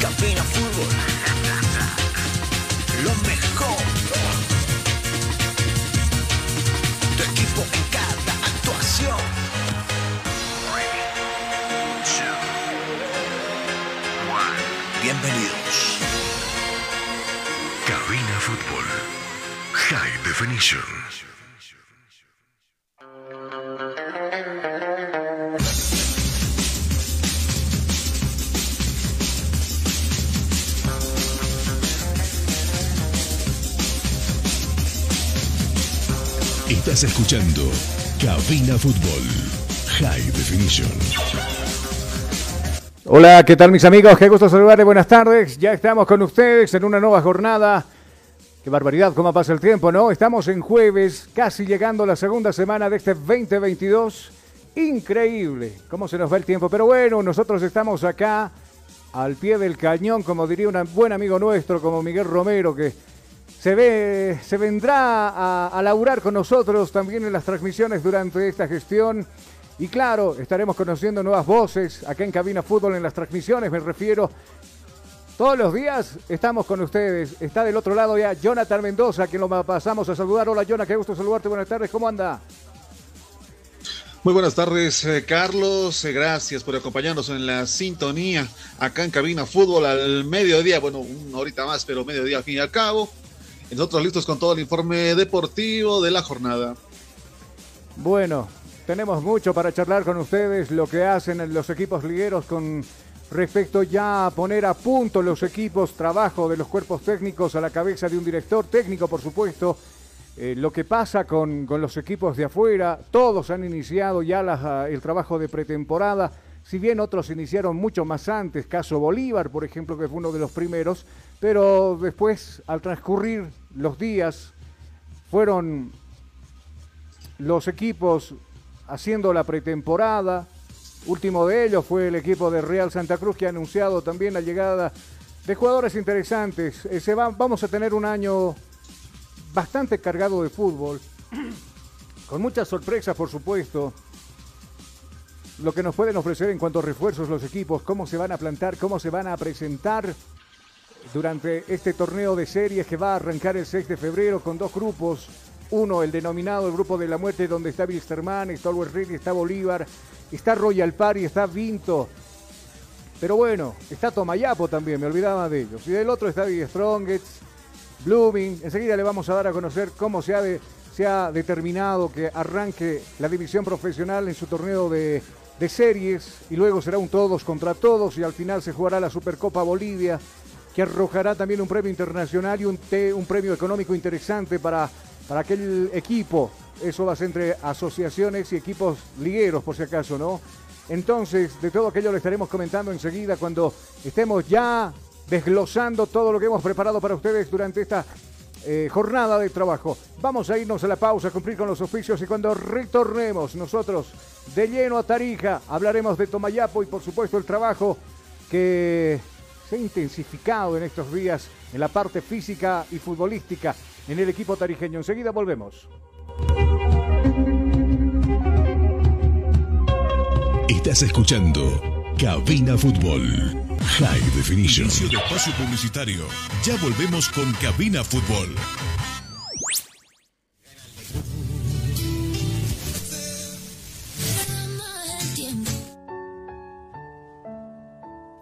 Campina Fútbol. Escuchando Cabina Fútbol High Definition. Hola, ¿qué tal mis amigos? Qué gusto saludarles, buenas tardes. Ya estamos con ustedes en una nueva jornada. Qué barbaridad, cómo pasa el tiempo, ¿no? Estamos en jueves, casi llegando la segunda semana de este 2022. Increíble cómo se nos va el tiempo. Pero bueno, nosotros estamos acá al pie del cañón, como diría un buen amigo nuestro, como Miguel Romero, que se, ve, se vendrá a, a laburar con nosotros también en las transmisiones durante esta gestión. Y claro, estaremos conociendo nuevas voces acá en Cabina Fútbol en las transmisiones, me refiero. Todos los días estamos con ustedes. Está del otro lado ya Jonathan Mendoza, quien lo pasamos a saludar. Hola, Jonathan, qué gusto saludarte. Buenas tardes, ¿cómo anda? Muy buenas tardes, eh, Carlos. Eh, gracias por acompañarnos en la sintonía acá en Cabina Fútbol al mediodía. Bueno, una horita más, pero mediodía al fin y al cabo. Nosotros listos con todo el informe deportivo de la jornada. Bueno, tenemos mucho para charlar con ustedes, lo que hacen los equipos ligueros con respecto ya a poner a punto los equipos, trabajo de los cuerpos técnicos a la cabeza de un director técnico, por supuesto. Eh, lo que pasa con, los equipos de afuera, todos han iniciado ya ah, el trabajo de pretemporada, si bien otros iniciaron mucho más antes, caso Bolívar, por ejemplo, que fue uno de los primeros, pero después, al transcurrir los días, fueron los equipos haciendo la pretemporada, Último de ellos fue el equipo de Real Santa Cruz que ha anunciado también la llegada de jugadores interesantes. Se va, vamos a tener un año bastante cargado de fútbol, con muchas sorpresas por supuesto. Lo que nos pueden ofrecer en cuanto a refuerzos los equipos, cómo se van a plantar, cómo se van a presentar durante este torneo de series que va a arrancar el 6 de febrero con dos grupos. Uno, el denominado el Grupo de la Muerte, donde está Wilstermann, está Always está Bolívar está Royal Party, está Vinto. Pero bueno, está Tomayapo también, me olvidaba de ellos. Y del otro está The Strongest, Blooming. Enseguida le vamos a dar a conocer cómo se ha, se ha determinado que arranque la división profesional en su torneo de, series y luego será un todos contra todos y al final se jugará la Supercopa Bolivia que arrojará también un premio internacional y un, un premio económico interesante para, para aquel equipo eso va a ser entre asociaciones y equipos ligueros, por si acaso, ¿no? Entonces, de todo aquello le estaremos comentando enseguida cuando estemos ya desglosando todo lo que hemos preparado para ustedes durante esta eh, jornada de trabajo. Vamos a irnos a la pausa, a cumplir con los oficios y cuando retornemos nosotros de lleno a Tarija, hablaremos de Tomayapo y por supuesto el trabajo que se ha intensificado en estos días en la parte física y futbolística en el equipo tarijeño. Enseguida volvemos. Estás escuchando Cabina Fútbol High Definition. Inicio de espacio publicitario. Ya volvemos con Cabina Fútbol.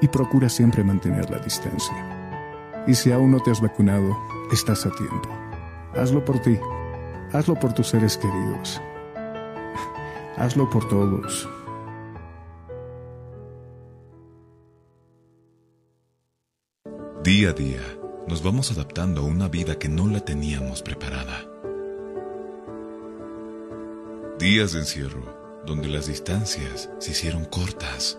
y procura siempre mantener la distancia. Y si aún no te has vacunado, estás a tiempo. Hazlo por ti Hazlo por tus seres queridos. Hazlo por todos. Día a día, nos vamos adaptando a una vida que no la teníamos preparada. Días de encierro, donde las distancias se hicieron cortas.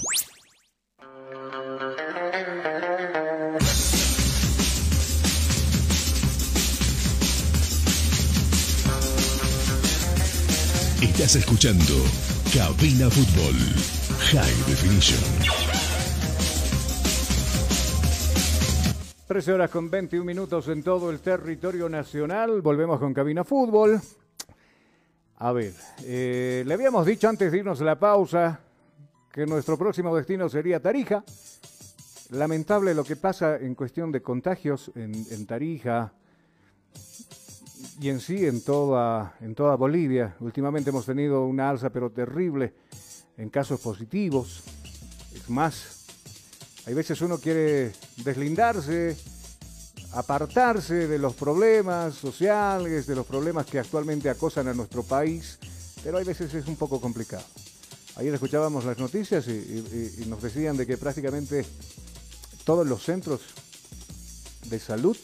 Estás escuchando Cabina Fútbol High Definition. 13 horas con 21 minutos en todo el territorio nacional. Volvemos con Cabina Fútbol. A ver, eh, le habíamos dicho antes de irnos a la pausa que nuestro próximo destino sería Tarija. Lamentable lo que pasa en cuestión de contagios en, en Tarija y en sí en toda, en toda Bolivia. Últimamente hemos tenido una alza pero terrible en casos positivos. Es más, hay veces uno quiere deslindarse, apartarse de los problemas sociales, de los problemas que actualmente acosan a nuestro país, pero hay veces es un poco complicado. Ayer escuchábamos las noticias y, y- nos decían de que prácticamente todos los centros de salud,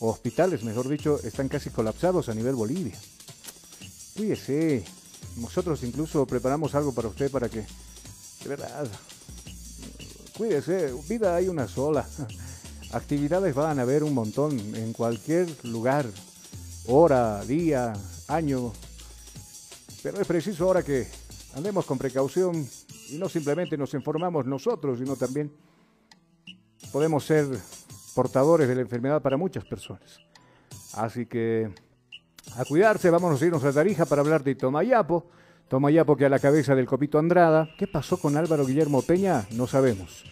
o hospitales, mejor dicho, están casi colapsados a nivel Bolivia. Cuídese. Nosotros incluso preparamos algo para usted para que, de verdad, cuídese. Vida hay una sola. Actividades van a haber un montón en cualquier lugar, hora, día, año. Pero es preciso ahora que andemos con precaución y no simplemente nos informamos nosotros, sino también podemos ser portadores de la enfermedad para muchas personas. Así que a cuidarse, vamos a irnos a Tarija para hablar de Tomayapo. Tomayapo que a la cabeza del Copito Andrada. ¿Qué pasó con Álvaro Guillermo Peña? No sabemos.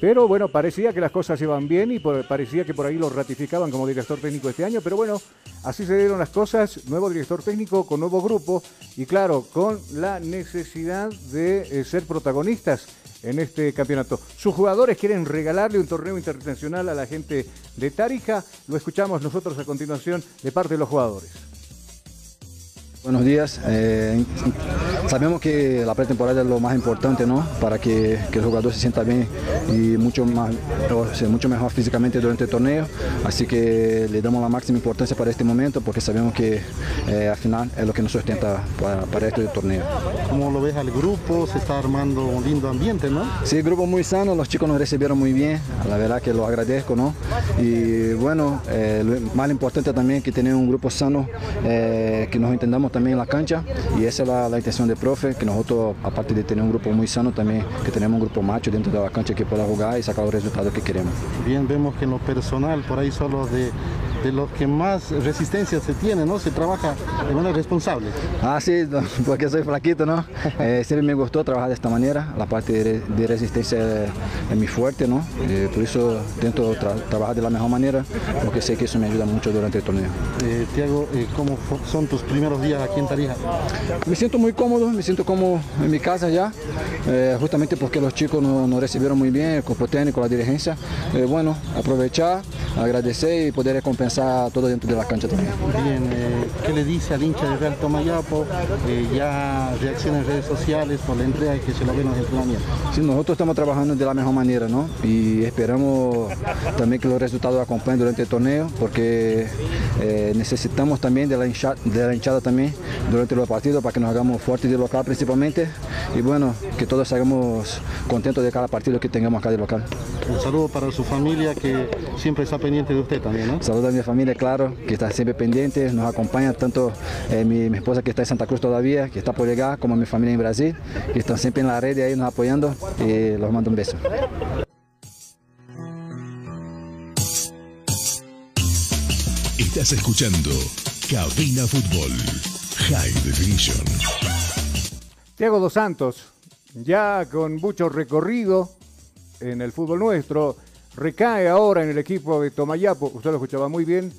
Pero bueno, parecía que las cosas iban bien y parecía que por ahí lo ratificaban como director técnico este año. Pero bueno, así se dieron las cosas. Nuevo director técnico con nuevo grupo y claro, con la necesidad de eh, ser protagonistas en este campeonato. Sus jugadores quieren regalarle un torneo internacional a la gente de Tarija. Lo escuchamos nosotros a continuación de parte de los jugadores. Buenos días. Eh, sabemos que la pretemporada es lo más importante, ¿no? Para que, que el jugador se sienta bien y mucho más, o sea, mucho mejor físicamente durante el torneo. Así que le damos la máxima importancia para este momento porque sabemos que eh, al final es lo que nos sustenta para, para este torneo. ¿Cómo lo ves al grupo? Se está armando un lindo ambiente, ¿no? Sí, grupo muy sano, los chicos nos recibieron muy bien, la verdad que lo agradezco, ¿no? Y bueno, eh, lo más importante también que tener un grupo sano, que nos entendamos también en la cancha y esa es la, la intención del profe, que nosotros, aparte de tener un grupo muy sano también, que tenemos un grupo macho dentro de la cancha que pueda jugar y sacar los resultados que queremos. Bien, vemos que en lo personal, por ahí son los de, de los que más resistencia se tiene, ¿no? Se trabaja de manera responsable. Ah, sí, porque soy flaquito, ¿no? Eh, siempre me gustó trabajar de esta manera, la parte de, re- de resistencia es, mi fuerte, ¿no? Eh, por eso intento tra- trabajar de la mejor manera, porque sé que eso me ayuda mucho durante el torneo. Eh, Tiago, eh, ¿cómo son tus primeros días aquí en Tarija? Me siento muy cómodo, me siento como en mi casa ya, justamente porque los chicos nos recibieron muy bien, el cuerpo técnico, la dirigencia. Bueno, aprovechar, agradecer y poder recompensar todo dentro de la cancha también. Bien, eh, ¿qué le dice al hincha de Real Tomayapo? Eh, ya reacciona en redes sociales por la entrega que se lo ven en los entrenamientos. Sí, nosotros estamos trabajando de la mejor manera, ¿no? Y esperamos también que los resultados acompañen durante el torneo, porque eh, necesitamos también de la, hincha- de la hinchada también durante los partidos para que nos hagamos fuertes de local principalmente. Y bueno, que todos salgamos contentos de cada partido que tengamos acá de local. Un saludo para su familia que siempre está pendiente de usted también, ¿no? Saludos mi familia, claro, que está siempre pendiente, nos acompaña tanto eh, mi, mi, esposa que está en Santa Cruz todavía, que está por llegar, como mi familia en Brasil, que están siempre en la red ahí nos apoyando y los mando un beso. Estás escuchando Cabina Fútbol High Definition. Tiago Dos Santos, ya con mucho recorrido en el fútbol nuestro, recae ahora en el equipo de Tomayapo. Usted lo escuchaba muy bien.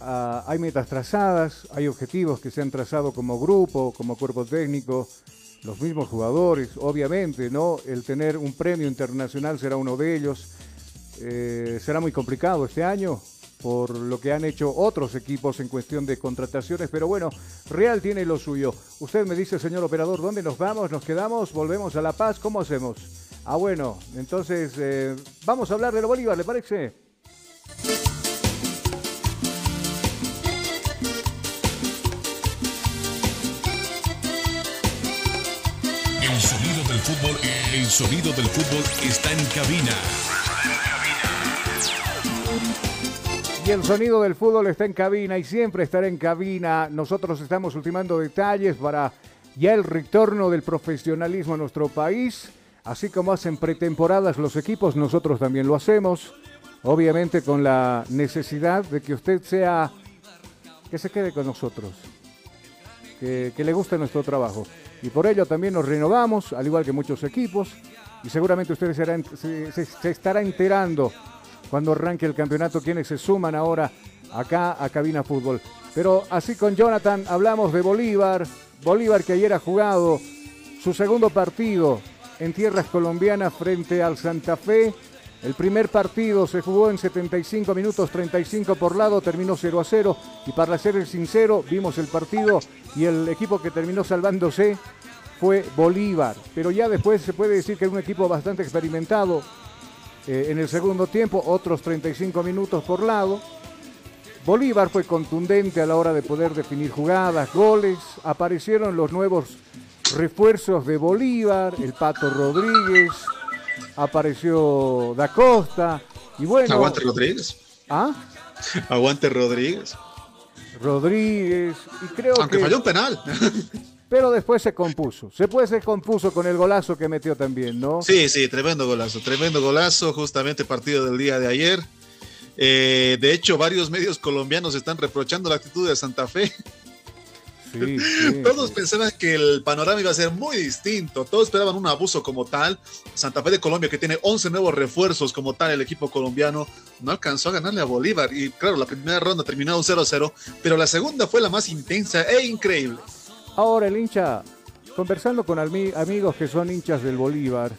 Uh, hay metas trazadas, hay objetivos que se han trazado como grupo, como cuerpo técnico, los mismos jugadores, obviamente, ¿no? El tener un premio internacional será uno de ellos. Eh, será muy complicado este año por lo que han hecho otros equipos en cuestión de contrataciones, pero bueno, Real tiene lo suyo. Usted me dice, señor operador, ¿dónde nos vamos? ¿Nos quedamos? ¿Volvemos a La Paz? ¿Cómo hacemos? Ah, bueno, entonces eh, vamos a hablar de lo Bolívar, ¿le parece? El sonido del fútbol, el sonido del fútbol está en cabina. Y el sonido del fútbol está en cabina y siempre estará en cabina. Nosotros estamos ultimando detalles para ya el retorno del profesionalismo a nuestro país. Así como hacen pretemporadas los equipos, nosotros también lo hacemos. Obviamente con la necesidad de que usted sea, que se quede con nosotros, que, le guste nuestro trabajo. Y por ello también nos renovamos, al igual que muchos equipos. Y seguramente usted será, se, se, se estará enterando cuando arranque el campeonato quienes se suman ahora acá a Cabina Fútbol. Pero así con Jonathan hablamos de Bolívar. Bolívar que ayer ha jugado su segundo partido en tierras colombianas frente al Santa Fe. El primer partido se jugó en 75 minutos, 35 por lado, terminó 0 a 0. Y para ser sincero, vimos el partido y el equipo que terminó salvándose fue Bolívar. Pero ya después se puede decir que es un equipo bastante experimentado. Eh, en el segundo tiempo, otros 35 minutos por lado. Bolívar fue contundente a la hora de poder definir jugadas, goles. Aparecieron los nuevos refuerzos de Bolívar, el Pato Rodríguez, apareció Da Costa y bueno. Aguante Rodríguez. ¿Ah? Aguante Rodríguez. Rodríguez y creo Aunque que falló un penal. pero después se compuso. Se puede se compuso con el golazo que metió también, ¿no? Sí, sí, tremendo golazo, tremendo golazo, justamente partido del día de ayer. Eh, de hecho, varios medios colombianos están reprochando la actitud de Santa Fe. Sí, sí, Todos sí. pensaban que el panorama iba a ser muy distinto. Todos esperaban un abuso como tal. Santa Fe de Colombia, que tiene 11 nuevos refuerzos como tal, el equipo colombiano, no alcanzó a ganarle a Bolívar. Y claro, la primera ronda terminó un 0-0, pero la segunda fue la más intensa e increíble. Ahora el hincha, conversando con ami- amigos que son hinchas del Bolívar,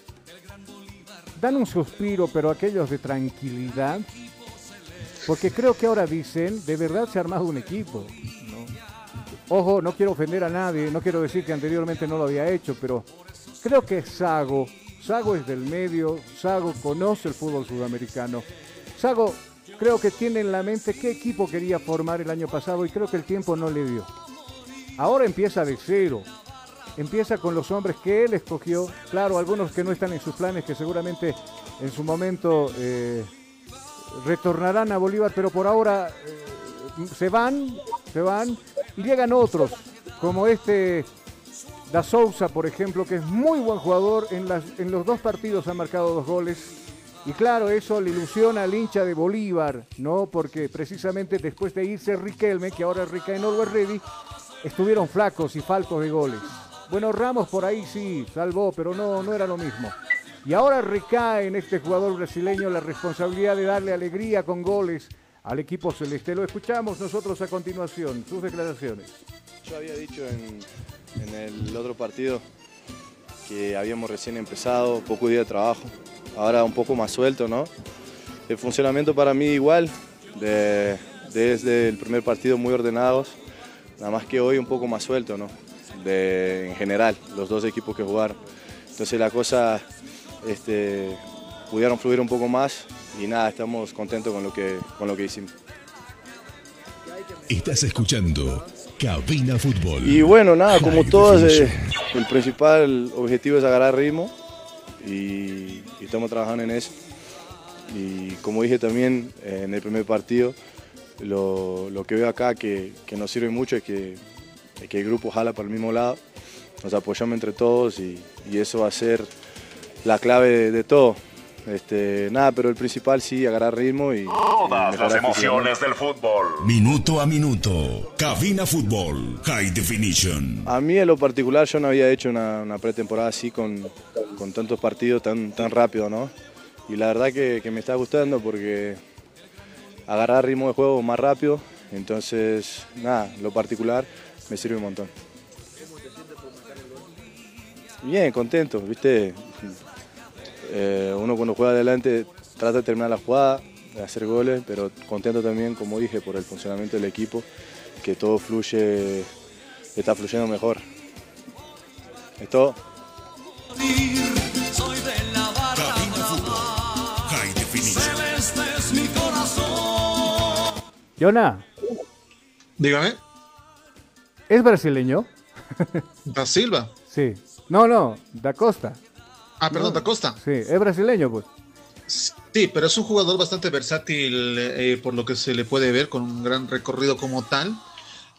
dan un suspiro, pero aquellos de tranquilidad, porque creo que ahora dicen, de verdad se ha armado un equipo. Ojo, no quiero ofender a nadie, no quiero decir que anteriormente no lo había hecho, pero creo que Sago, Sago es del medio, Sago conoce el fútbol sudamericano. Sago creo que tiene en la mente qué equipo quería formar el año pasado y creo que el tiempo no le dio. Ahora empieza de cero. Empieza con los hombres que él escogió. Claro, algunos que no están en sus planes, que seguramente en su momento eh, retornarán a Bolívar, pero por ahora eh, se van, se van y llegan otros, como este Da Souza, por ejemplo, que es muy buen jugador. En, los dos partidos ha marcado dos goles. Y claro, eso le ilusiona al hincha de Bolívar, ¿no? Porque precisamente después de irse Riquelme, que ahora recae en Always Ready, estuvieron flacos y faltos de goles. Bueno, Ramos por ahí sí, salvó, pero no, no era lo mismo. Y ahora recae en este jugador brasileño la responsabilidad de darle alegría con goles al equipo celeste. Lo escuchamos nosotros a continuación, sus declaraciones. Yo había dicho en, el otro partido que habíamos recién empezado, poco día de trabajo, ahora un poco más suelto, ¿no? El funcionamiento para mí igual, de- desde el primer partido muy ordenados, nada más que hoy un poco más suelto, ¿no? En general, los dos equipos que jugaron. Entonces la cosa este, pudieron fluir un poco más y nada, estamos contentos con lo que, con lo que hicimos. Estás escuchando Cabina Fútbol. Y bueno, nada, como todos, eh, el principal objetivo es agarrar ritmo y, y estamos trabajando en eso. y como dije también eh, en el primer partido, lo, lo que veo acá que, que, nos sirve mucho es que, es que el grupo jala para el mismo lado, nos apoyamos entre todos y, y eso va a ser la clave de, de todo. Este, nada, pero el principal sí, agarrar ritmo y. Todas las emociones del fútbol. Minuto a minuto. Cabina Fútbol. High Definition. A mí, en lo particular, yo no había hecho una, una pretemporada así con, con, tantos partidos tan, tan rápido, ¿no? Y la verdad que, que me está gustando porque agarrar ritmo de juego más rápido. Entonces, nada, lo particular me sirve un montón. Bien, contento, viste. Eh, uno cuando juega adelante trata de terminar la jugada, de hacer goles, pero contento también, como dije, por el funcionamiento del equipo, que todo fluye, está fluyendo mejor. Es todo. Jonah. Dígame. ¿Es brasileño? Da Silva. Sí. No, no, Da Costa. Ah, perdón. Da Costa. Sí, es brasileño, pues. Sí, pero es un jugador bastante versátil eh, por lo que se le puede ver, con un gran recorrido como tal.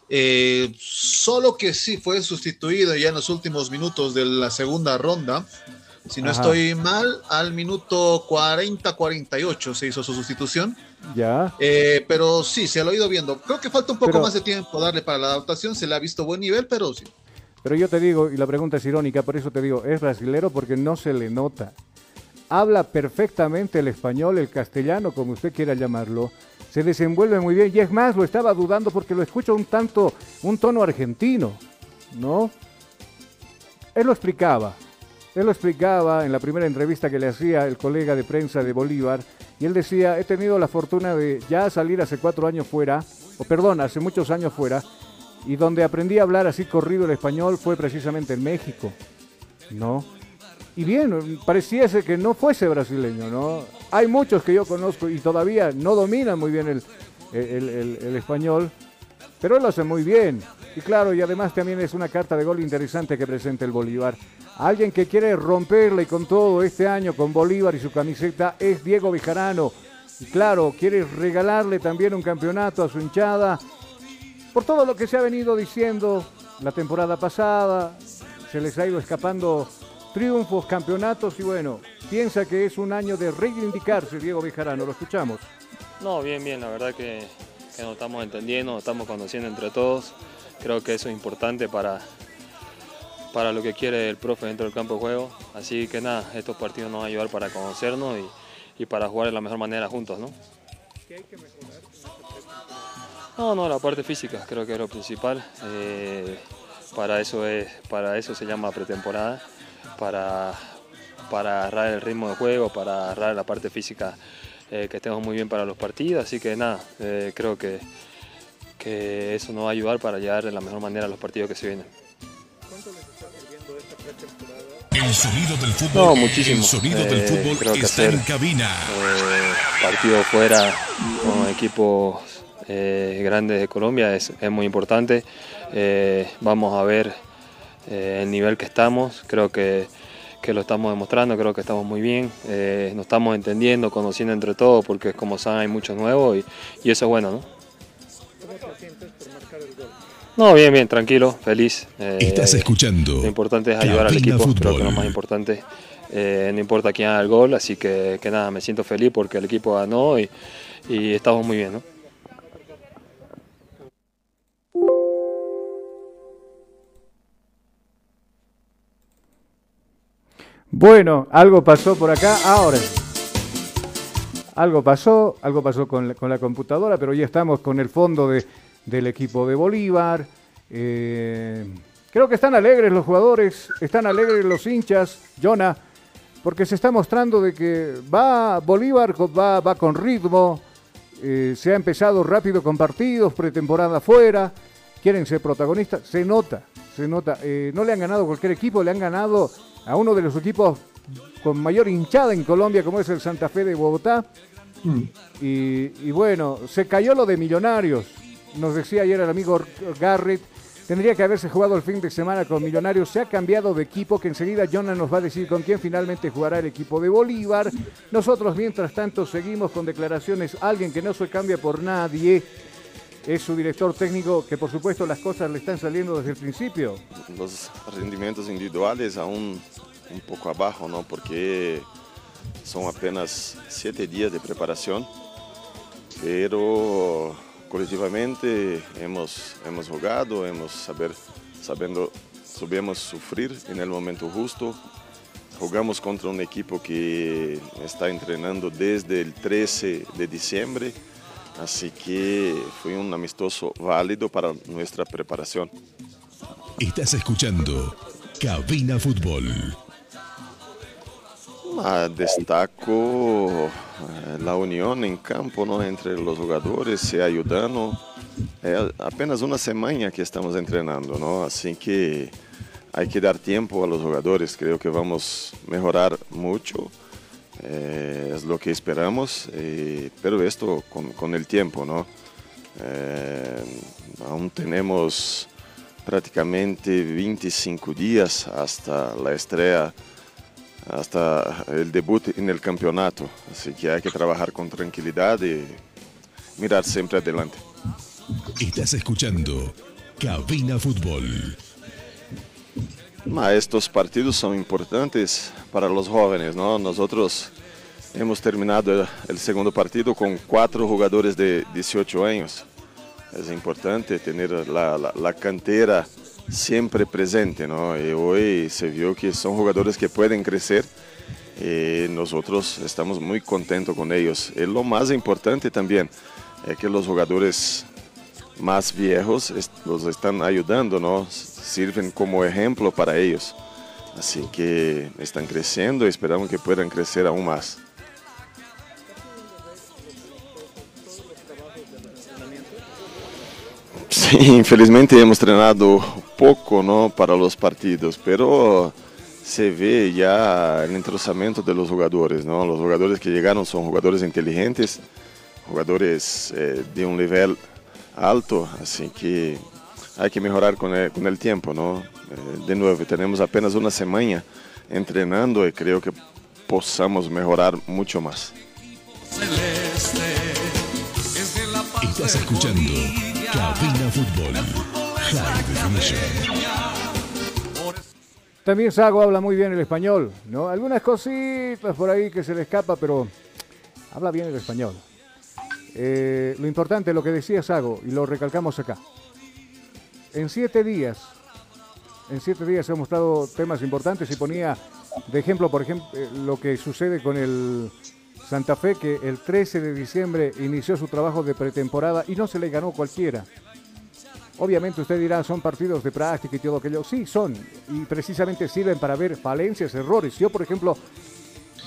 Eh, solo que sí fue sustituido ya en los últimos minutos de la segunda ronda. Si no Ajá. estoy mal, al minuto 40-48 se hizo su sustitución. Ya. Eh, pero sí, se lo ha ido viendo. Creo que falta un poco Pero- más de tiempo darle para la adaptación. Se le ha visto buen nivel, pero sí. Pero yo te digo, y la pregunta es irónica, por eso te digo, es brasilero porque no se le nota. Habla perfectamente el español, el castellano, como usted quiera llamarlo. Se desenvuelve muy bien y es más, lo estaba dudando porque lo escucho un tanto, un tono argentino, ¿no? Él lo explicaba. Él lo explicaba en la primera entrevista que le hacía el colega de prensa de Bolívar y él decía, he tenido la fortuna de ya salir hace cuatro años fuera, o perdón, hace muchos años fuera, y donde aprendí a hablar así corrido el español fue precisamente en México, ¿no? Y bien, pareciese que no fuese brasileño, ¿no? Hay muchos que yo conozco y todavía no dominan muy bien el, el- el- español, pero él lo hace muy bien. Y claro, y además también es una carta de gol interesante que presenta el Bolívar. Alguien que quiere romperle con todo este año con Bolívar y su camiseta es Diego Bejarano. Y claro, quiere regalarle también un campeonato a su hinchada por todo lo que se ha venido diciendo la temporada pasada. Se les ha ido escapando triunfos, campeonatos y bueno, piensa que es un año de reivindicarse Diego Bejarano. Lo escuchamos. No, bien, bien, la verdad que, que nos estamos entendiendo, nos estamos conociendo entre todos. Creo que eso es importante para, para lo que quiere el profe dentro del campo de juego. Así que nada, estos partidos nos van a ayudar para conocernos y, y para jugar de la mejor manera juntos, ¿no? No, no, la parte física creo que es lo principal. Eh, para, eso es, para eso se llama pretemporada, para, para agarrar el ritmo de juego, para agarrar la parte física eh, que estemos muy bien para los partidos. Así que nada, eh, creo que, que eso nos va a ayudar para llegar de la mejor manera a los partidos que se vienen. El sonido del fútbol. No, muchísimo. El sonido del Eh, fútbol creo que está hacer, en cabina. partido fuera con equipos eh, grandes de Colombia es, es muy importante. Eh, vamos a ver eh, el nivel que estamos. Creo que, que lo estamos demostrando, creo que estamos muy bien. Eh, nos estamos entendiendo, conociendo entre todos, porque como saben hay muchos nuevos y, y eso es bueno, ¿no? No, bien, bien, tranquilo, feliz. Estás escuchando. Lo importante es ayudar al equipo, creo que lo más importante. eh, no importa quién haga el gol, así que, que nada, me siento feliz porque el equipo ganó y, y estamos muy bien, ¿no? Bueno, algo pasó por acá. Ahora, algo pasó, algo pasó con la, computadora, pero ya estamos con el fondo de- del equipo de Bolívar. Eh, creo que están alegres los jugadores, están alegres los hinchas, Jonah, porque se está mostrando de que va Bolívar, va, va con ritmo, eh, se ha empezado rápido con partidos, pretemporada fuera, quieren ser protagonistas, se nota, se nota. Eh, no le han ganado cualquier equipo, le han ganado a uno de los equipos con mayor hinchada en Colombia, como es el Santa Fe de Bogotá. Y, y bueno, se cayó lo de Millonarios. Nos decía ayer el amigo Garrett, Tendría que haberse jugado el fin de semana con Millonarios. Se ha cambiado de equipo que enseguida Jonah nos va a decir con quién finalmente jugará el equipo de Bolívar. Nosotros, mientras tanto, seguimos con declaraciones. Alguien que no se cambia por nadie es su director técnico, que por supuesto las cosas le están saliendo desde el principio. Los rendimientos individuales aún un poco abajo, ¿no? Porque son apenas siete días de preparación, pero colectivamente hemos, hemos jugado, hemos saber, sabiendo, sabemos sufrir en el momento justo. Jugamos contra un equipo que está entrenando desde el 13 de diciembre, así que fue un amistoso válido para nuestra preparación. Estás escuchando Cabina Fútbol. Ah, destaco eh, la unión en campo ¿no? entre los jugadores, se ayudando. Es apenas una semana que estamos entrenando, ¿no? así que hay que dar tiempo a los jugadores. Creo que vamos a mejorar mucho, eh, es lo que esperamos, eh, pero esto con, con, el tiempo. ¿no? aún tenemos prácticamente 25 días hasta la estrella hasta el debut en el campeonato. Así que hay que trabajar con tranquilidad y mirar siempre adelante. Estás escuchando Cabina Fútbol. Estos partidos son importantes para los jóvenes, ¿no? Nosotros hemos terminado el segundo partido con cuatro jugadores de 18 años. Es importante tener la, cantera siempre presente, ¿no? Y hoy se vio que son jugadores que pueden crecer y nosotros estamos muy contentos con ellos. Y lo más importante también es que los jugadores más viejos los están ayudando, ¿no? Sirven como ejemplo para ellos. Así que están creciendo y esperamos que puedan crecer aún más. Sí, infelizmente hemos entrenado poco ¿no? para los partidos, pero se ve ya el entrosamiento de los jugadores. ¿no? Los jugadores que llegaron son jugadores inteligentes, jugadores eh, de un nivel alto, así que hay que mejorar con el, con el tiempo. ¿no? Eh, de nuevo, tenemos apenas una semana entrenando y creo que podamos mejorar mucho más. Estás escuchando Cabina Fútbol. También Sago habla muy bien el español, ¿no? Algunas cositas por ahí que se le escapa, pero habla bien el español. Eh, lo importante, lo que decía Sago, y lo recalcamos acá. En siete días, en siete días se han mostrado temas importantes y ponía de ejemplo, por ejemplo, eh, lo que sucede con el Santa Fe, que el 13 de diciembre inició su trabajo de pretemporada y no se le ganó cualquiera. Obviamente usted dirá, son partidos de práctica y todo aquello. Sí, son. Y precisamente sirven para ver falencias, errores. Yo, por ejemplo,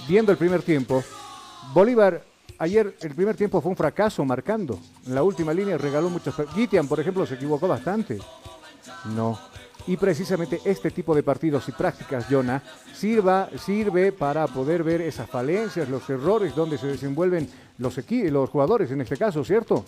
viendo el primer tiempo, Bolívar ayer el primer tiempo fue un fracaso marcando. En la última línea regaló muchos. Gitian, por ejemplo, se equivocó bastante. No. Y precisamente este tipo de partidos y prácticas, Jonah, sirva, sirve para poder ver esas falencias, los errores donde se desenvuelven los, los jugadores en este caso, ¿cierto?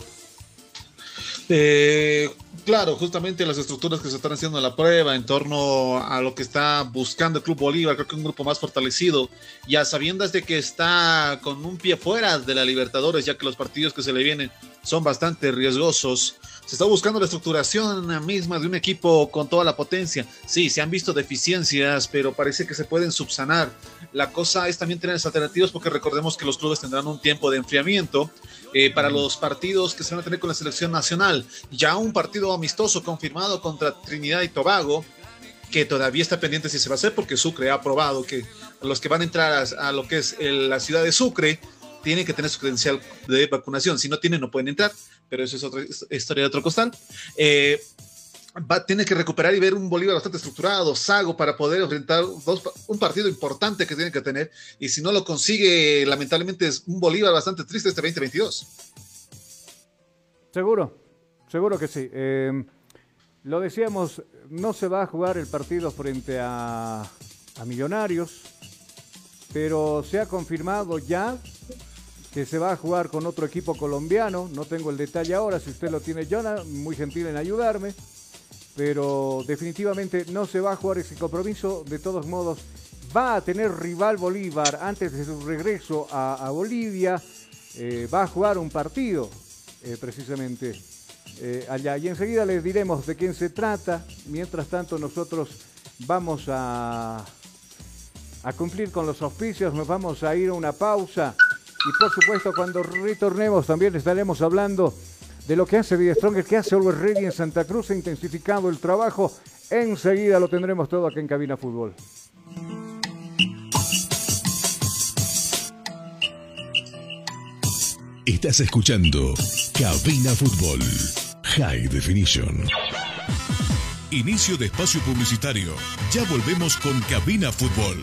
Eh, claro, justamente las estructuras que se están haciendo en la prueba en torno a lo que está buscando el Club Bolívar, creo que un grupo más fortalecido, ya sabiendo de que está con un pie fuera de la Libertadores, ya que los partidos que se le vienen son bastante riesgosos. Se está buscando la estructuración misma de un equipo con toda la potencia. Sí, se han visto deficiencias, pero parece que se pueden subsanar. La cosa es también tener alternativas porque recordemos que los clubes tendrán un tiempo de enfriamiento eh, para los partidos que se van a tener con la selección nacional. Ya un partido amistoso confirmado contra Trinidad y Tobago, que todavía está pendiente si se va a hacer porque Sucre ha aprobado que los que van a entrar a, lo que es la ciudad de Sucre tienen que tener su credencial de vacunación. Si no tienen, no pueden entrar, pero eso es otra historia de otro costal. Eh, va, tiene que recuperar y ver un Bolívar bastante estructurado, sago, para poder enfrentar un partido importante que tiene que tener. Y si no lo consigue, lamentablemente es un Bolívar bastante triste este 2022. Seguro, seguro que sí. Eh, lo decíamos, no se va a jugar el partido frente a, a Millonarios, pero se ha confirmado ya que se va a jugar con otro equipo colombiano. No tengo el detalle ahora, si usted lo tiene, Jonah, muy gentil en ayudarme. Pero definitivamente no se va a jugar ese compromiso. De todos modos, va a tener rival Bolívar antes de su regreso a, Bolivia. Eh, va a jugar un partido, eh, precisamente, eh, allá. Y enseguida les diremos de quién se trata. Mientras tanto, nosotros vamos a, a cumplir con los auspicios, nos vamos a ir a una pausa. Y por supuesto, cuando retornemos también estaremos hablando de lo que hace The Stronger, que hace Always Ready en Santa Cruz, ha intensificado el trabajo. Enseguida lo tendremos todo aquí en Cabina Fútbol. Estás escuchando Cabina Fútbol High Definition. Inicio de espacio publicitario. Ya volvemos con Cabina Fútbol.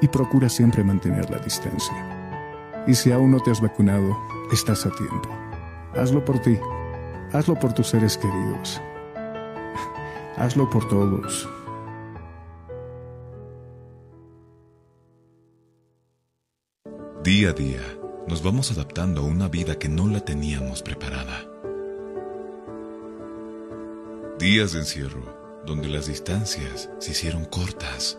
y procura siempre mantener la distancia. Y si aún no te has vacunado, estás a tiempo. Hazlo por ti, hazlo por tus seres queridos Hazlo por todos. Día a día, nos vamos adaptando a una vida que no la teníamos preparada. Días de encierro, donde las distancias se hicieron cortas.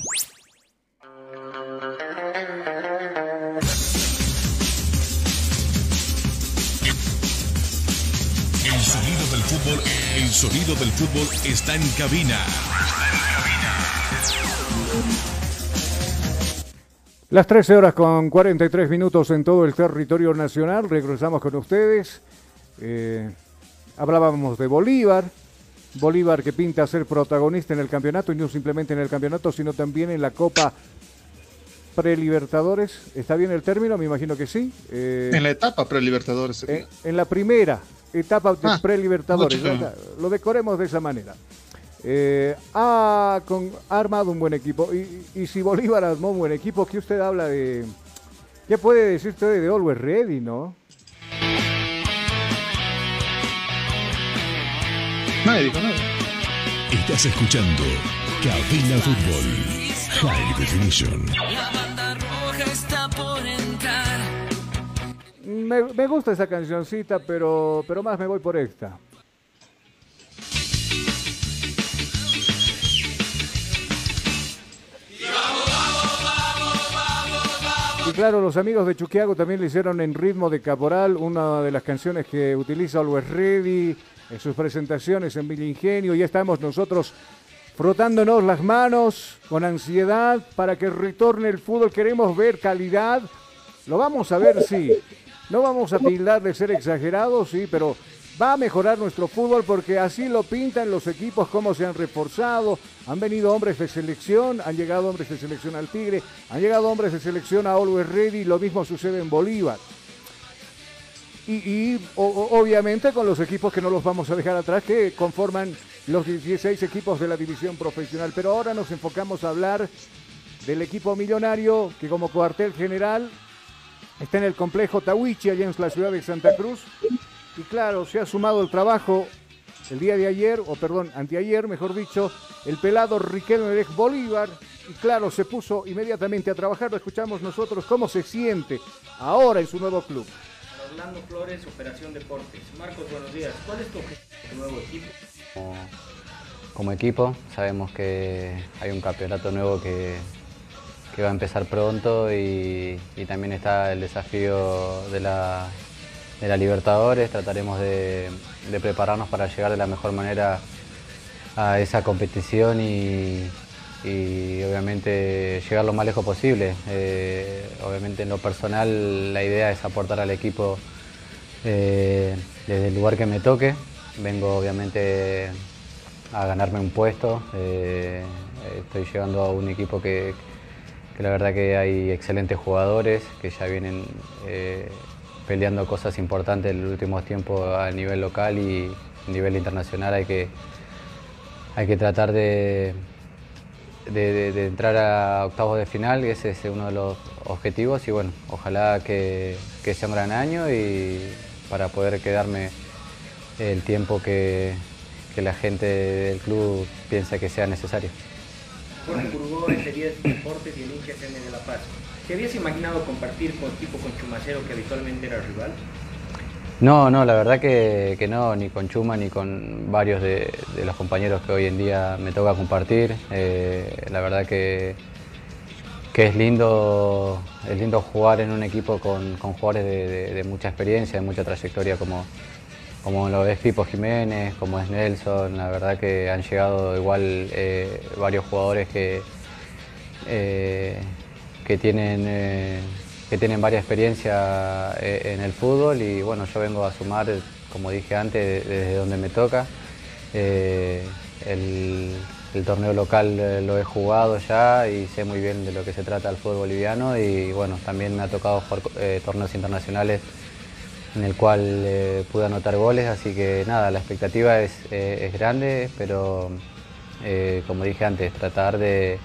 El sonido del fútbol está en cabina. Las 13 horas con 43 minutos en todo el territorio nacional. Regresamos con ustedes. Eh, hablábamos de Bolívar, Bolívar que pinta ser protagonista en el campeonato y no simplemente en el campeonato, sino también en la Copa Prelibertadores. ¿Está bien el término? Me imagino que sí. Eh, en la etapa Prelibertadores. Eh, en la primera etapa de ah, Prelibertadores. Lo decoremos de esa manera. Eh, ha, con, armado un buen equipo. Y, si Bolívar armó un buen equipo, ¿qué usted habla de... ¿Qué puede decir usted de Always Ready, no? Nadie dijo nada. Estás escuchando Cabina Fútbol High Definition. Me, gusta esa cancioncita, pero, pero más me voy por esta. Y claro, los amigos de Chuquiago también le hicieron en ritmo de caporal una de las canciones que utiliza Always Ready en sus presentaciones en Villa Ingenio. Ya estamos nosotros frotándonos las manos con ansiedad para que retorne el fútbol. Queremos ver calidad. Lo vamos a ver, sí. No vamos a tildar de ser exagerados, sí, pero va a mejorar nuestro fútbol porque así lo pintan los equipos, cómo se han reforzado. Han venido hombres de selección, han llegado hombres de selección al Tigre, han llegado hombres de selección a Always Ready, lo mismo sucede en Bolívar. Y, obviamente con los equipos que no los vamos a dejar atrás, que conforman los 16 equipos de la división profesional. Pero ahora nos enfocamos a hablar del equipo millonario que como cuartel general está en el complejo Tawichi, allá en la ciudad de Santa Cruz. Y claro, se ha sumado el trabajo el día de ayer, o perdón, anteayer, mejor dicho, el pelado Riquelme Bolívar. Y claro, se puso inmediatamente a trabajar. Lo escuchamos nosotros cómo se siente ahora en su nuevo club. Orlando Flores, Operación Deportes. Marcos, buenos días. ¿Cuál es tu nuevo equipo? Como, equipo, sabemos que hay un campeonato nuevo que, que va a empezar pronto y, también está el desafío de la de la Libertadores, trataremos de, prepararnos para llegar de la mejor manera a esa competición y, obviamente llegar lo más lejos posible. Eh, obviamente en lo personal la idea es aportar al equipo eh, desde el lugar que me toque. Vengo obviamente a ganarme un puesto. Eh, estoy llegando a un equipo que, que, la verdad que hay excelentes jugadores que ya vienen peleando cosas importantes en los últimos tiempos a nivel local y a nivel internacional. Hay que, hay que tratar de, de, entrar a octavos de final, ese es uno de los objetivos y bueno, ojalá que, que sea un gran año y para poder quedarme el tiempo que, que la gente del club piensa que sea necesario. ¿Te habías imaginado compartir con tipo con Chumacero que habitualmente era rival? No, no, la verdad que, no, ni con Chuma ni con varios de, los compañeros que hoy en día me toca compartir. Eh, la verdad que, que es lindo, es lindo jugar en un equipo con, jugadores de, mucha experiencia, de mucha trayectoria como, como lo es Pipo Jiménez, como es Nelson. La verdad que han llegado igual eh, varios jugadores que eh, que tienen, eh, que tienen varias experiencias eh, en el fútbol y bueno, yo vengo a sumar, como dije antes, desde donde me toca. El, torneo local lo he jugado ya y sé muy bien de lo que se trata el fútbol boliviano y bueno, también me ha tocado jugar torneos internacionales en el cual pude anotar goles, así que nada, la expectativa es, es grande, pero como dije antes, tratar de,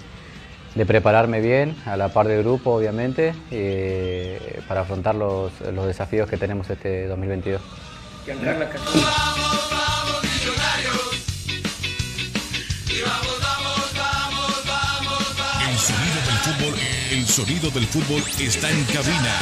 de prepararme bien, a la par del grupo obviamente, eh, para afrontar los, los, desafíos que tenemos este 2022. El sonido del fútbol, el sonido del fútbol está en cabina.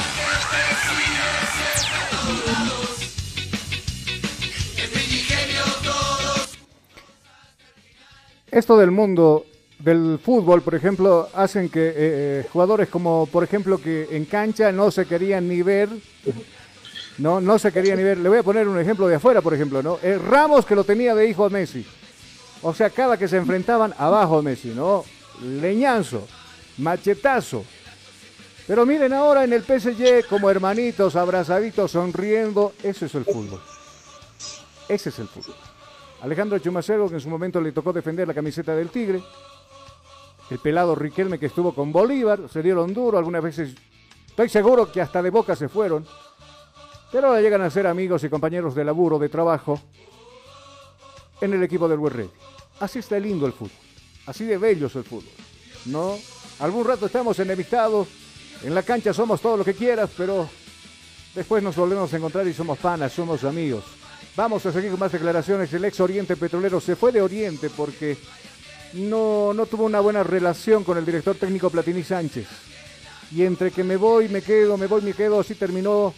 Esto del mundo del fútbol, por ejemplo, hacen que eh, eh, jugadores como, por ejemplo, que en cancha no se querían ni ver, no, no se querían ni ver. Le voy a poner un ejemplo de afuera, por ejemplo, ¿no? Eh, Ramos que lo tenía de hijo a Messi. O sea, cada que se enfrentaban abajo Messi, ¿no? Leñazo, machetazo. Pero miren ahora en el PSG como hermanitos, abrazaditos, sonriendo. Ese es el fútbol. Ese es el fútbol. Alejandro Chumacero, que en su momento le tocó defender la camiseta del Tigre, el pelado Riquelme que estuvo con Bolívar, se dieron duro, algunas veces estoy seguro que hasta de boca se fueron, pero ahora llegan a ser amigos y compañeros de laburo, de trabajo, en el equipo del Red. Así está lindo el fútbol, así de bello es el fútbol, ¿no? Algún rato estamos enemistados, en la cancha somos todo lo que quieras, pero después nos volvemos a encontrar y somos panas, somos amigos. Vamos a seguir con más declaraciones. El ex Oriente Petrolero se fue de Oriente porque no, no tuvo una buena relación con el director técnico Platini Sánchez. Y entre que me voy, me quedo, me voy, me quedo, así terminó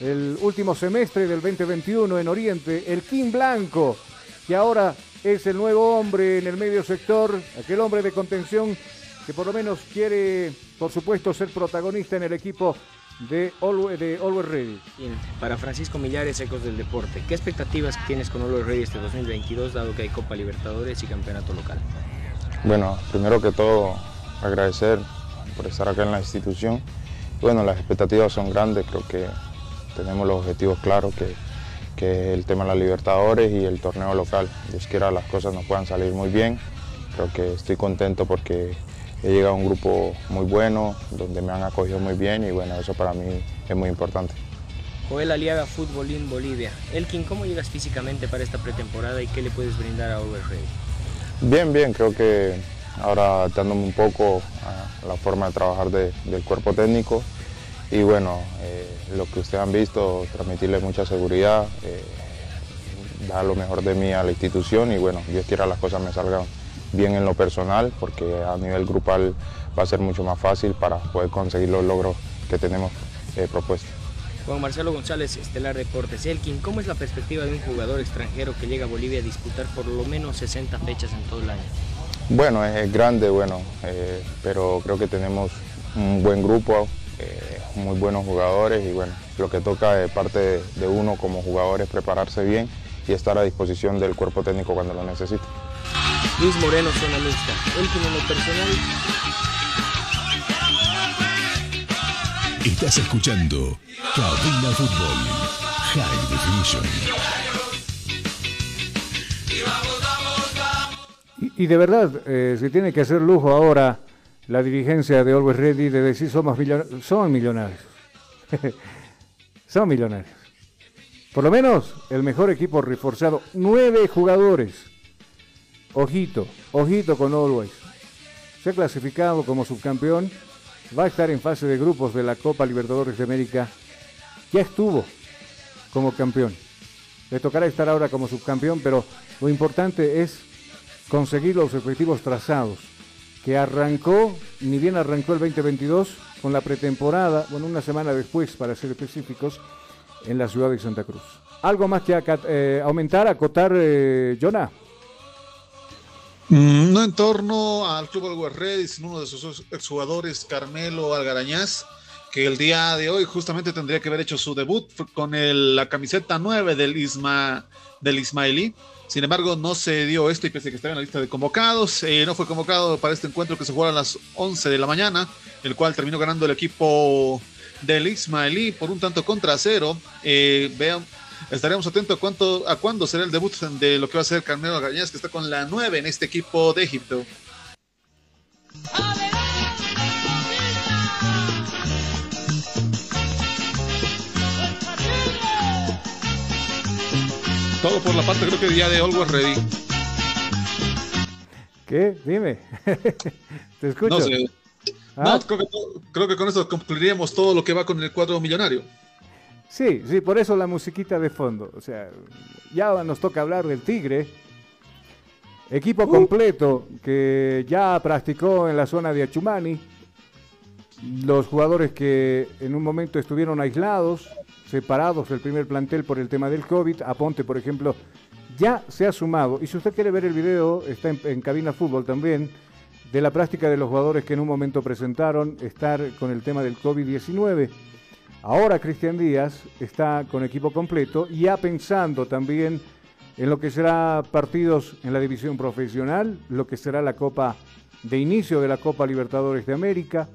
el último semestre del 2021 en Oriente. El King Blanco, que ahora es el nuevo hombre en el medio sector, aquel hombre de contención que por lo menos quiere por supuesto, ser protagonista en el equipo de Always, de Ready. Para Francisco Millares, Ecos del Deporte, ¿qué expectativas tienes con Always Ready este 2022, dado que hay Copa Libertadores y campeonato local? Bueno, primero que todo, agradecer por estar acá en la institución. Bueno, las expectativas son grandes, creo que tenemos los objetivos claros, que, que es el tema de la Libertadores y el torneo local. Dios quiera las cosas nos puedan salir muy bien. Creo que estoy contento porque he llegado a un grupo muy bueno, donde me han acogido muy bien y bueno, eso para mí es muy importante. Joel Aliaga, Fútbolín Bolivia. Elkin, ¿cómo llegas físicamente para esta pretemporada y qué le puedes brindar a Ready? Bien, bien, creo que ahora adaptándome un poco a la forma de trabajar de- del cuerpo técnico y bueno, eh, lo que ustedes han visto, transmitirle mucha seguridad, eh, dar lo mejor de mí a la institución y bueno, Dios quiera las cosas me salgan bien en lo personal porque a nivel grupal va a ser mucho más fácil para poder conseguir los logros que tenemos eh, propuestos. Juan Marcelo González, Estelar Deportes. Elkin, ¿cómo es la perspectiva de un jugador extranjero que llega a Bolivia a disputar por lo menos 60 fechas en todo el año? Bueno, es grande, bueno, eh, pero creo que tenemos un buen grupo, eh, muy buenos jugadores y bueno, lo que toca de parte de, de uno como jugador es prepararse bien y estar a disposición del cuerpo técnico cuando lo necesite. Luis Moreno, zona mixta. Elkin, en lo personal, Estás escuchando Cabina Fútbol High Definition. Y, de verdad, eh, se tiene que hacer lujo ahora la dirigencia de Always Ready de decir somos millon- son millonarios. son millonarios. Por lo menos el mejor equipo reforzado, nueve jugadores. Ojito, ojito con Always. Se ha clasificado como subcampeón, va a estar en fase de grupos de la Copa Libertadores de América. Ya estuvo como campeón. Le tocará estar ahora como subcampeón, pero lo importante es conseguir los objetivos trazados, que arrancó, ni bien arrancó el 2022, con la pretemporada, bueno, una semana después, para ser específicos, en la ciudad de Santa Cruz. ¿Algo más que eh, aumentar, acotar, eh, Jonah? Mm, No en torno al Club Always Ready, sino uno de sus exjugadores, Carmelo Algarañaz, que el día de hoy justamente tendría que haber hecho su debut con el- la camiseta 9 del, Isma, del. Sin embargo, no se dio esto y pese a que estaba en la lista de convocados, eh, no fue convocado para este encuentro que se juega a las 11 de la mañana, el cual terminó ganando el equipo del Ismailí por un tanto contra cero. Eh, estaremos atentos a, cuánto, a cuándo será el debut de lo que va a ser Carmelo Algarañaz, que está con la 9 en este equipo de Egipto. Todo por la parte, creo que ya de Always Ready. ¿Qué? Dime. Te escucho. No sé. ¿Ah? No, creo que, creo que con eso concluiríamos todo lo que va con el cuadro millonario. Sí, sí, por eso la musiquita de fondo. O sea, ya nos toca hablar del Tigre. Equipo completo que ya practicó en la zona de Achumani. Los jugadores que en un momento estuvieron aislados, separados del primer plantel por el tema del COVID. Aponte, por ejemplo, ya se ha sumado. Y si usted quiere ver el video, está en, en Cabina Fútbol también, de la práctica de los jugadores que en un momento presentaron estar con el tema del COVID-19. Ahora Cristian Díaz está con equipo completo, ya pensando también en lo que será partidos en la división profesional, lo que será la Copa de inicio de la Copa Libertadores de América.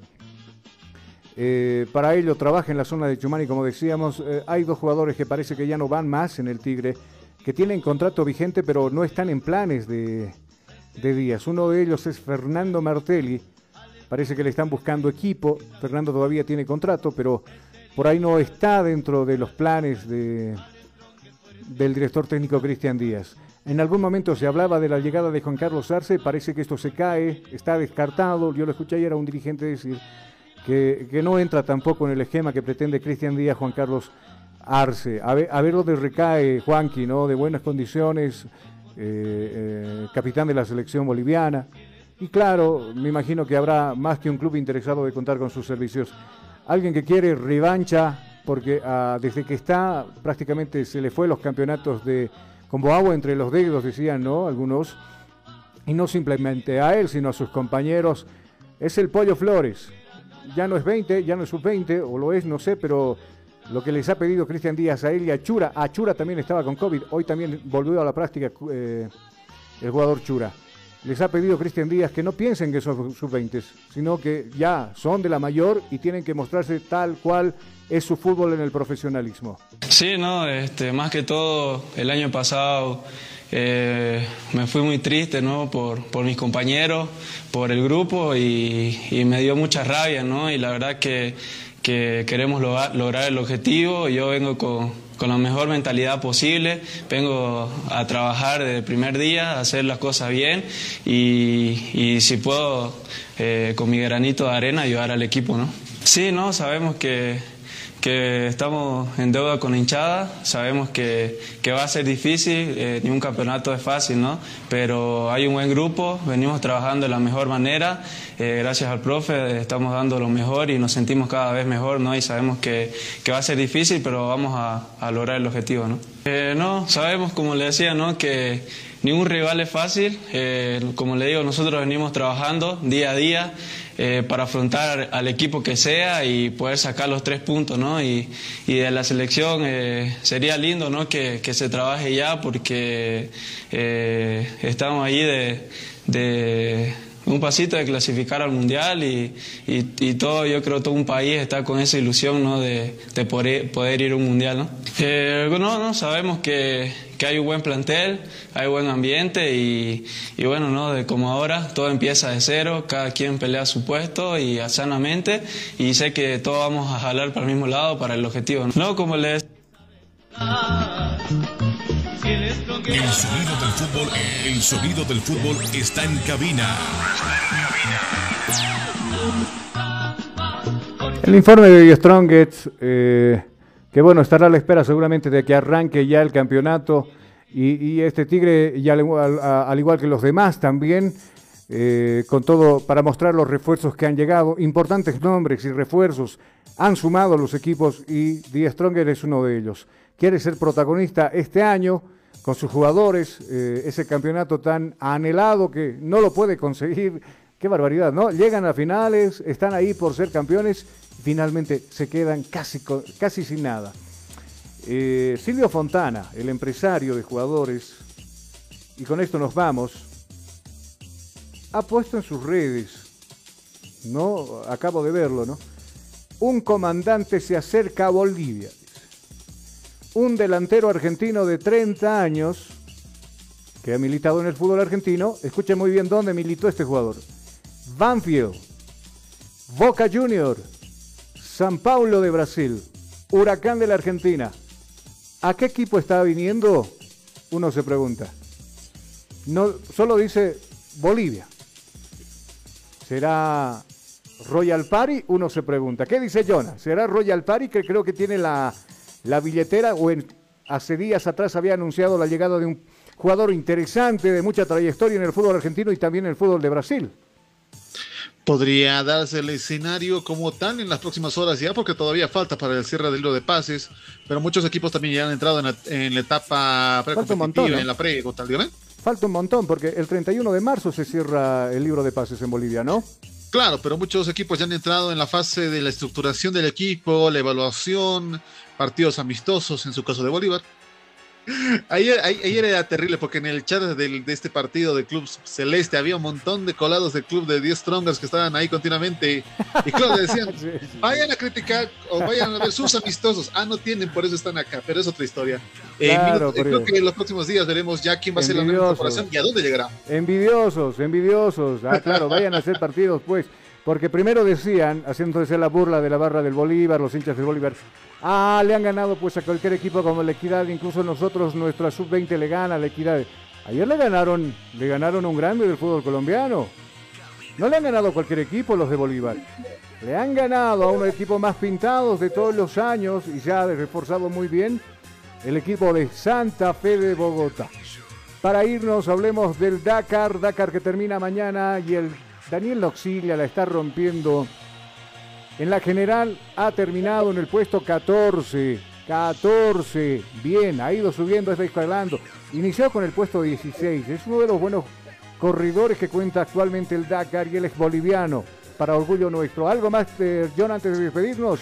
Eh, para ello trabaja en la zona de Chumani, como decíamos. Eh, hay dos jugadores que parece que ya no van más en el Tigre, que tienen contrato vigente, pero no están en planes de, de Díaz. Uno de ellos es Fernando Martelli. Parece que le están buscando equipo. Fernando todavía tiene contrato, pero por ahí no está dentro de los planes de, del director técnico Cristian Díaz. En algún momento se hablaba de la llegada de Juan Carlos Arce, parece que esto se cae, está descartado. Yo lo escuché ayer a un dirigente decir que, no entra tampoco en el esquema que pretende Cristian Díaz, Juan Carlos Arce. A ver, a ver dónde recae Juanqui, ¿no? De buenas condiciones, eh, eh, capitán de la selección boliviana. Y claro, me imagino que habrá más que un club interesado de contar con sus servicios. Alguien que quiere revancha, porque ah, desde que está prácticamente se le fue los campeonatos de como agua entre los dedos, decían, ¿no? Algunos. Y no simplemente a él, sino a sus compañeros. Es el Pollo Flores. ya no es 20, ya no es sub-20, o lo es, no sé, pero lo que les ha pedido Cristian Díaz a él y a Chura, a Chura también estaba con COVID, hoy también volvió a la práctica eh, el jugador Chura. Les ha pedido Cristian Díaz que no piensen que son sub-20, sino que ya son de la mayor y tienen que mostrarse tal cual es su fútbol en el profesionalismo. Sí, no, este, más que todo el año pasado eh, me fui muy triste ¿no? por, por, mis compañeros, por el grupo y, me dio mucha rabia, ¿no? Y la verdad que, que queremos lograr el objetivo. Yo vengo con, con, la mejor mentalidad posible, vengo a trabajar desde el primer día, a hacer las cosas bien y, y si puedo, eh, con mi granito de arena, ayudar al equipo, ¿no? Sí, no, sabemos que que estamos en deuda con hinchada, sabemos que, que va a ser difícil, eh, ni un campeonato es fácil, ¿no? Pero hay un buen grupo, venimos trabajando de la mejor manera, eh, gracias al profe estamos dando lo mejor y nos sentimos cada vez mejor, ¿no? Y sabemos que, que va a ser difícil, pero vamos a, a lograr el objetivo, ¿no? Eh, no, sabemos, como le decía, ¿no? Que ningún rival es fácil, como le digo, nosotros venimos trabajando día a día, eh, para afrontar al equipo que sea y poder sacar los tres puntos, ¿no? Y, y de la selección eh, sería lindo, ¿no? Que, que, se trabaje ya porque eh, estamos ahí de, de un pasito de clasificar al mundial y, y, y, todo, yo creo todo un país está con esa ilusión ¿no? de, de poder, poder, ir a un mundial. ¿no? Eh, no, no, sabemos que, que, hay un buen plantel, hay buen ambiente y, y, bueno, ¿no? de como ahora todo empieza de cero, cada quien pelea su puesto y sanamente y sé que todos vamos a jalar para el mismo lado para el objetivo. No, como les... El sonido del fútbol, el sonido del fútbol está en cabina. El informe de The Strongest, eh, que bueno, estará a la espera seguramente de que arranque ya el campeonato y, este Tigre, ya al, al, al, igual que los demás también, eh, con todo para mostrar los refuerzos que han llegado, importantes nombres y refuerzos han sumado los equipos y The Stronger es uno de ellos. Quiere ser protagonista este año con sus jugadores, eh, ese campeonato tan anhelado que no lo puede conseguir. Qué barbaridad, ¿no? Llegan a finales, están ahí por ser campeones, finalmente se quedan casi, casi sin nada. Eh, Silvio Fontana, el empresario de jugadores, y con esto nos vamos, ha puesto en sus redes, ¿no? Acabo de verlo, ¿no? Un comandante se acerca a Bolivia un delantero argentino de 30 años que ha militado en el fútbol argentino. Escuchen muy bien dónde militó este jugador. Banfield, Boca Junior, San Paulo de Brasil, Huracán de la Argentina. ¿A qué equipo está viniendo? Uno se pregunta. No, solo dice Bolivia. ¿Será Royal Party? Uno se pregunta. ¿Qué dice Jonah? ¿Será Royal Party que creo que tiene la la billetera o en, hace días atrás había anunciado la llegada de un jugador interesante de mucha trayectoria en el fútbol argentino y también en el fútbol de Brasil. Podría darse el escenario como tal en las próximas horas ya, porque todavía falta para el cierre del hilo de pases, pero muchos equipos también ya han entrado en la, en la etapa precompetitiva, ¿no? en la pre tal, dígame. Falta un montón, porque el 31 de marzo se cierra el libro de pases en Bolivia, ¿no? Claro, pero muchos equipos ya han entrado en la fase de la estructuración del equipo, la evaluación, partidos amistosos, en su caso de Bolívar. Ayer, ayer, era terrible porque en el chat del, de este partido de Club Celeste había un montón de colados del club de 10 Strongers que estaban ahí continuamente. Y claro, decían, vayan a criticar o vayan a ver sus amistosos. Ah, no tienen, por eso están acá, pero es otra historia. Claro, eh, creo que en los próximos días veremos ya quién va a ser la nueva corporación y a dónde llegará. Envidiosos, envidiosos. Ah, claro, vayan a hacer partidos, pues. Porque primero decían, haciéndose la burla de la barra del Bolívar, los hinchas del Bolívar, ah, le han ganado pues a cualquier equipo como la Equidad, incluso nosotros, nuestra sub-20 le gana a la Equidad. Ayer le ganaron, le ganaron un grande del fútbol colombiano. No le han ganado a cualquier equipo los de Bolívar. Le han ganado a uno de equipos más pintados de todos los años y ya reforzado muy bien el equipo de Santa Fe de Bogotá. Para irnos, hablemos del Dakar, Dakar que termina mañana y el Daniel Noxilia la está rompiendo. En la general ha terminado en el puesto 14. 14. Bien, ha ido subiendo, está escalando. Inició con el puesto 16. Es uno de los buenos corredores que cuenta actualmente el Dakar y él es boliviano. para orgullo nuestro. ¿Algo más, eh, John, antes de despedirnos?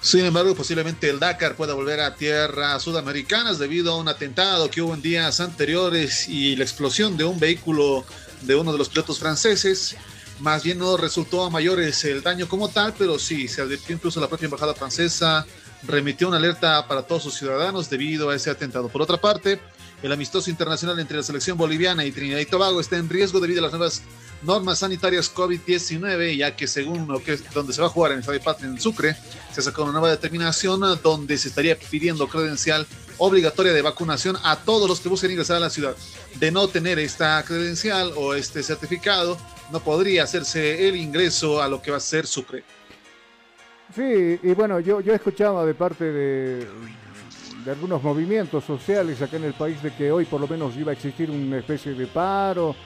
Sin embargo, posiblemente el Dakar pueda volver a tierras sudamericanas debido a un atentado que hubo en días anteriores y la explosión de un vehículo de uno de los pilotos franceses. Más bien no resultó a mayores el daño como tal, pero sí, se advirtió incluso la propia embajada francesa, remitió una alerta para todos sus ciudadanos debido a ese atentado. Por otra parte, el amistoso internacional entre la selección boliviana y Trinidad y Tobago está en riesgo debido a las nuevas normas sanitarias COVID-19, ya que según lo que es donde se va a jugar en el Estadio Patria en Sucre, se sacó una nueva determinación donde se estaría pidiendo credencial obligatoria de vacunación a todos los que busquen ingresar a la ciudad. De no tener esta credencial o este certificado, no podría hacerse el ingreso a lo que va a ser Sucre. Sí, y bueno, yo, yo he de parte de, de algunos movimientos sociales acá en el país de que hoy por lo menos iba a existir una especie de paro,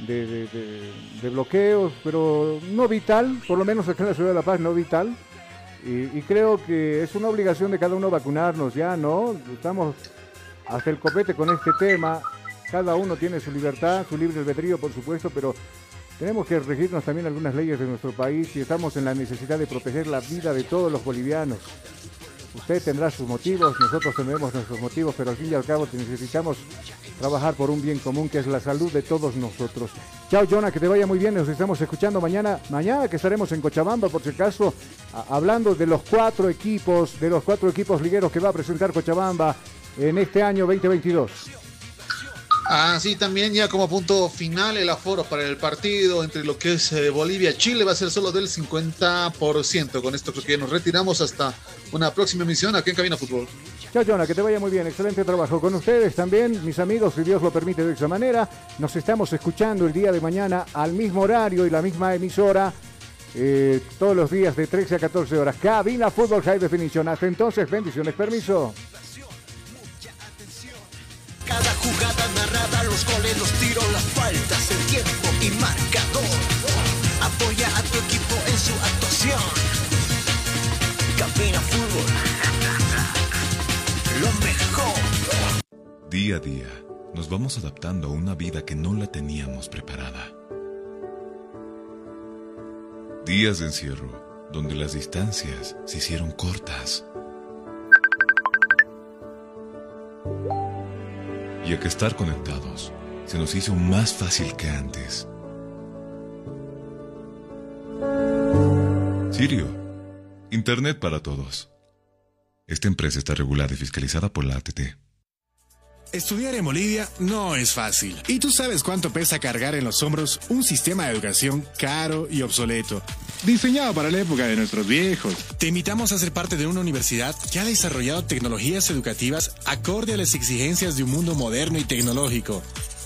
de, de, bloqueos, pero no vital, por lo menos acá en la ciudad de La Paz no vital. Y, y, creo que es una obligación de cada uno vacunarnos ya, ¿no? Estamos hasta el copete con este tema. Cada uno tiene su libertad, su libre albedrío, por supuesto, pero tenemos que regirnos también algunas leyes de nuestro país y estamos en la necesidad de proteger la vida de todos los bolivianos. Usted tendrá sus motivos, nosotros tendremos nuestros motivos, pero al fin y al cabo necesitamos trabajar por un bien común que es la salud de todos nosotros. Chao, Jonah, que te vaya muy bien. Nos estamos escuchando mañana, mañana que estaremos en Cochabamba, por si acaso, hablando de los cuatro equipos, de los cuatro equipos ligueros que va a presentar Cochabamba en este año 2022. Así también ya como punto final el aforo para el partido entre lo que es eh, Bolivia-Chile va a ser solo del 50%. Con esto creo que nos retiramos hasta una próxima emisión aquí en Cabina Fútbol. Chao, Jonah, que te vaya muy bien. Excelente trabajo con ustedes también, mis amigos, si Dios lo permite de esa manera. Nos estamos escuchando el día de mañana al mismo horario y la misma emisora. Eh, todos los días de 13 a 14 horas. Cabina Fútbol High Definition. Hasta entonces, bendiciones, permiso. Los tiros, las faltas, el tiempo y marcador. Apoya a tu equipo en su actuación. Cabina Fútbol. Lo mejor. Día a día, nos vamos adaptando a una vida que no la teníamos preparada. Días de encierro, donde las distancias se hicieron cortas. Y a que estar conectados se nos hizo más fácil que antes. Sirio, Internet para todos. Esta empresa está regulada y fiscalizada por la ATT. Estudiar en Bolivia no es fácil. Y tú sabes cuánto pesa cargar en los hombros un sistema de educación caro y obsoleto. Diseñado para la época de nuestros viejos. Te invitamos a ser parte de una universidad que ha desarrollado tecnologías educativas acorde a las exigencias de un mundo moderno y tecnológico.